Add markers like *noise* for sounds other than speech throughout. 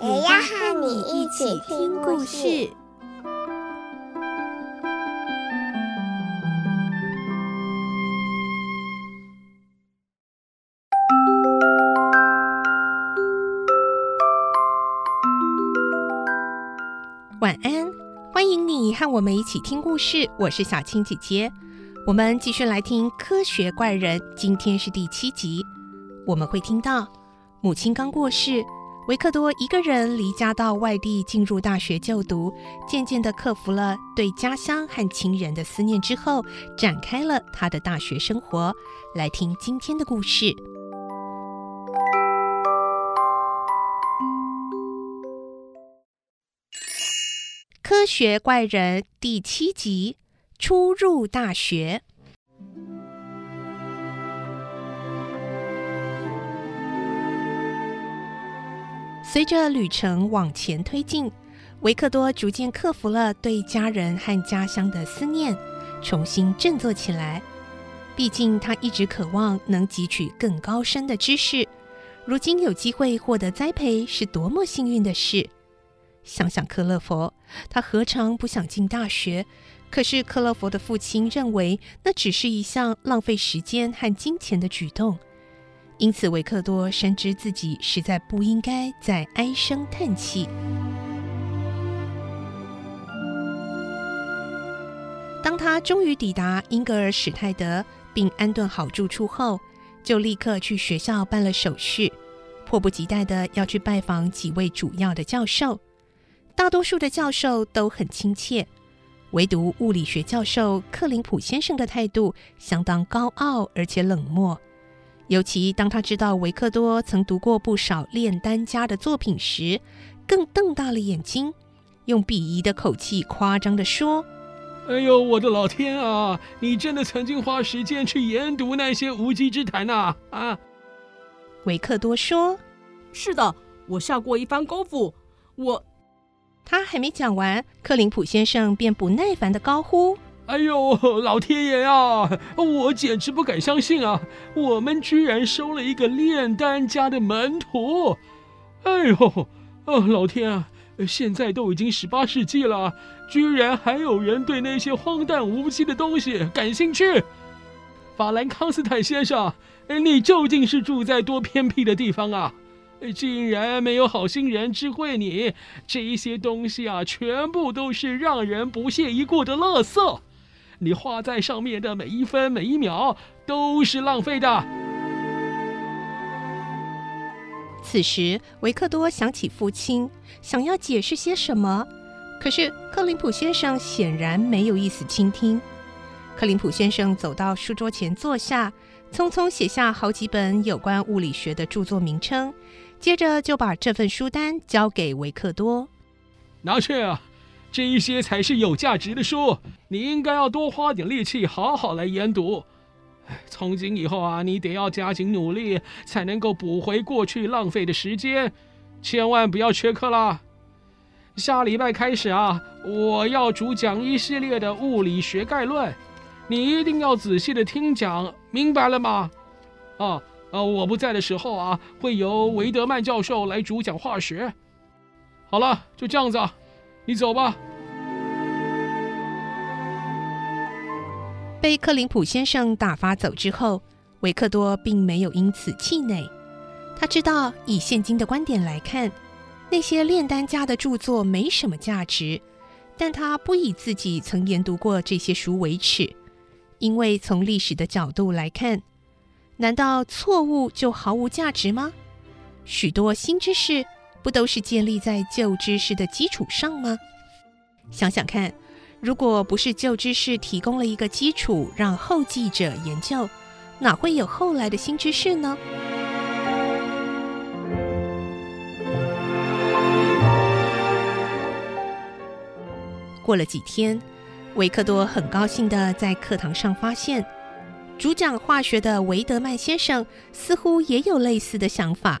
也要和你一起听故事。晚安，欢迎你和我们一起听故事。我是小青姐姐，我们继续来听《科学怪人》，今天是第七集。我们会听到母亲刚过世，维克多一个人离家到外地进入大学就读，渐渐地克服了对家乡和亲人的思念之后，展开了他的大学生活。来听今天的故事。科学怪人第七集：初入大学。随着旅程往前推进，维克多逐渐克服了对家人和家乡的思念，重新振作起来。毕竟他一直渴望能汲取更高深的知识，如今有机会获得栽培，是多么幸运的事。想想克勒佛，他何尝不想进大学？可是克勒佛的父亲认为那只是一项浪费时间和金钱的举动，因此维克多深知自己实在不应该再唉声叹气。当他终于抵达英格尔史泰德并安顿好住处后，就立刻去学校办了手续，迫不及待的要去拜访几位主要的教授。大多数的教授都很亲切，唯独物理学教授克林普先生的态度相当高傲而且冷漠。尤其当他知道维克多曾读过不少炼丹家的作品时，更瞪大了眼睛，用鄙夷的口气夸张地说：“哎呦，我的老天啊！你真的曾经花时间去研读那些无稽之谈呐？”啊，维克多说：“是的，我下过一番功夫，我。”他还没讲完，克林普先生便不耐烦地高呼：“哎呦，老天爷啊！我简直不敢相信啊！我们居然收了一个炼丹家的门徒！哎呦，哦，老天啊！现在都已经十八世纪了，居然还有人对那些荒诞无稽的东西感兴趣！法兰康斯坦先生，你究竟是住在多偏僻的地方啊？”竟然没有好心人知会你，这一些东西啊，全部都是让人不屑一顾的垃圾。你花在上面的每一分每一秒都是浪费的。此时，维克多想起父亲，想要解释些什么，可是克林普先生显然没有意思倾听。克林普先生走到书桌前坐下，匆匆写下好几本有关物理学的著作名称。接着就把这份书单交给维克多，拿去啊！这一些才是有价值的书，你应该要多花点力气，好好来研读。从今以后啊，你得要加紧努力，才能够补回过去浪费的时间，千万不要缺课啦！下礼拜开始啊，我要主讲一系列的物理学概论，你一定要仔细的听讲，明白了吗？啊！呃，我不在的时候啊，会由维德曼教授来主讲化学。好了，就这样子，你走吧。被克林普先生打发走之后，维克多并没有因此气馁。他知道，以现今的观点来看，那些炼丹家的著作没什么价值，但他不以自己曾研读过这些书为耻，因为从历史的角度来看。难道错误就毫无价值吗？许多新知识不都是建立在旧知识的基础上吗？想想看，如果不是旧知识提供了一个基础让后继者研究，哪会有后来的新知识呢？过了几天，维克多很高兴的在课堂上发现，主讲化学的维德曼先生似乎也有类似的想法。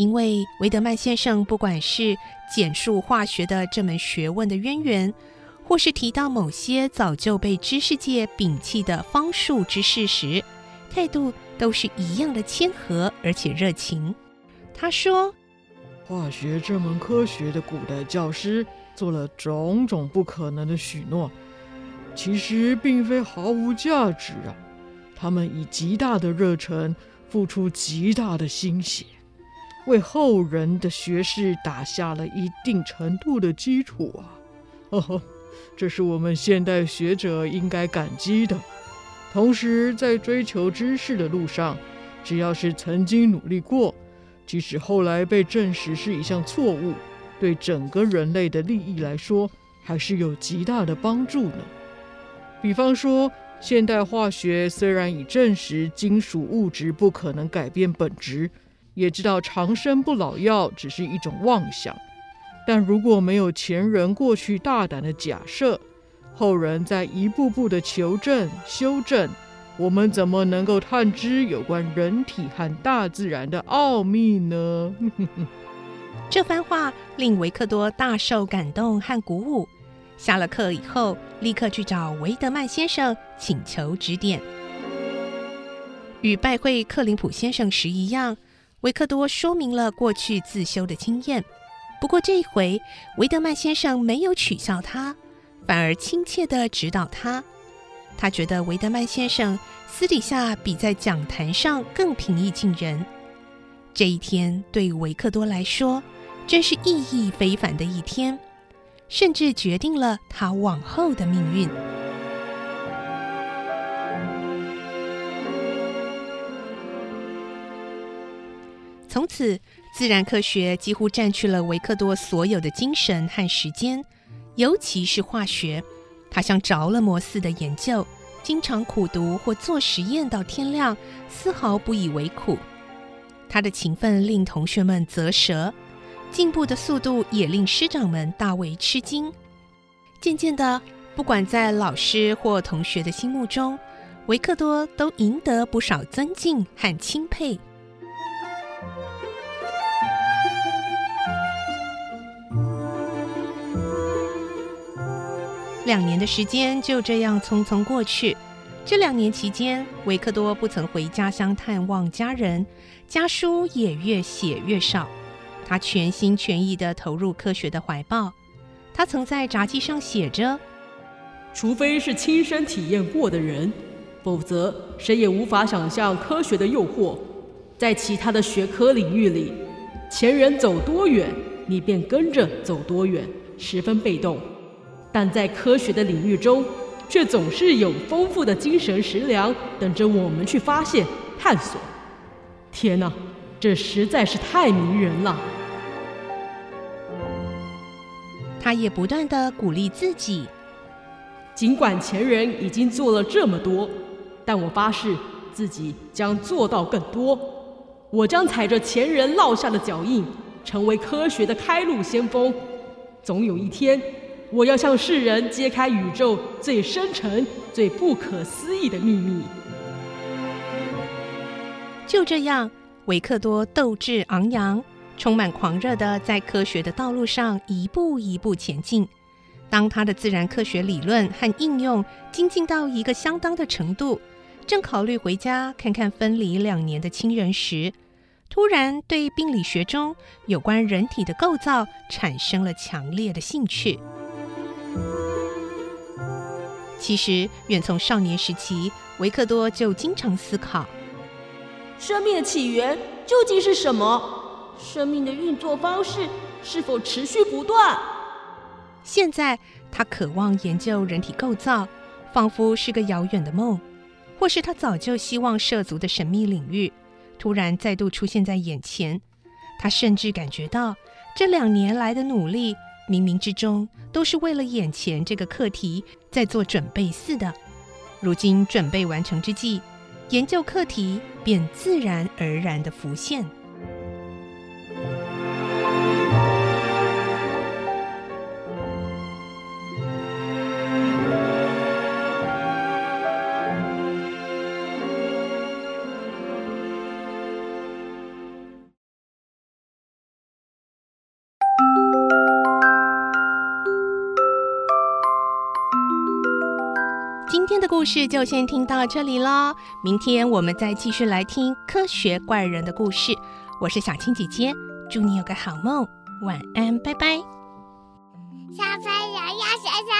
因为维德曼先生不管是简述化学的这门学问的渊源，或是提到某些早就被知识界摒弃的方术之事时，态度都是一样的谦和而且热情。他说：“化学这门科学的古代教师做了种种不可能的许诺，其实并非毫无价值啊。”他们以极大的热忱，付出极大的心血，为后人的学识打下了一定程度的基础啊！呵 *laughs* 呵，这是我们现代学者应该感激的。同时，在追求知识的路上，只要是曾经努力过，即使后来被证实是一项错误，对整个人类的利益来说，还是有极大的帮助呢。比方说，现代化学虽然已证实金属物质不可能改变本质，也知道长生不老药只是一种妄想，但如果没有前人过去大胆的假设，后人在一步步的求证修正，我们怎么能够探知有关人体和大自然的奥秘呢？*laughs* 这番话令维克多大受感动和鼓舞。下了课以后，立刻去找维德曼先生请求指点。与拜会克林普先生时一样，维克多说明了过去自修的经验。不过这一回，维德曼先生没有取笑他，反而亲切地指导他。他觉得维德曼先生私底下比在讲坛上更平易近人。这一天对维克多来说，真是意义非凡的一天。甚至决定了他往后的命运。从此，自然科学几乎占据了维克多所有的精神和时间，尤其是化学，他像着了魔似的研究，经常苦读或做实验到天亮，丝毫不以为苦。他的勤奋令同学们啧舌。进步的速度也令师长们大为吃惊。渐渐的，不管在老师或同学的心目中，维克多都赢得不少尊敬和钦佩。两年的时间就这样匆匆过去。这两年期间，维克多不曾回家乡探望家人，家书也越写越少。他全心全意地投入科学的怀抱。他曾在札记上写着：“除非是亲身体验过的人，否则谁也无法想象科学的诱惑。在其他的学科领域里，前人走多远，你便跟着走多远，十分被动；但在科学的领域中，却总是有丰富的精神食粮等着我们去发现、探索。天哪，这实在是太迷人了！”他也不断的鼓励自己，尽管前人已经做了这么多，但我发誓自己将做到更多。我将踩着前人落下的脚印，成为科学的开路先锋。总有一天，我要向世人揭开宇宙最深沉、最不可思议的秘密。就这样，维克多斗志昂扬。充满狂热地在科学的道路上一步一步前进。当他的自然科学理论和应用精进到一个相当的程度，正考虑回家看看分离两年的亲人时，突然对病理学中有关人体的构造产生了强烈的兴趣。其实，远从少年时期，维克多就经常思考：生命的起源究竟是什么？生命的运作方式是否持续不断？现在他渴望研究人体构造，仿佛是个遥远的梦，或是他早就希望涉足的神秘领域，突然再度出现在眼前。他甚至感觉到这两年来的努力，冥冥之中都是为了眼前这个课题在做准备似的。如今准备完成之际，研究课题便自然而然的浮现。今天的故事就先听到这里喽，明天我们再继续来听科学怪人的故事。我是小青姐姐，祝你有个好梦，晚安，拜拜。小朋友要睡觉，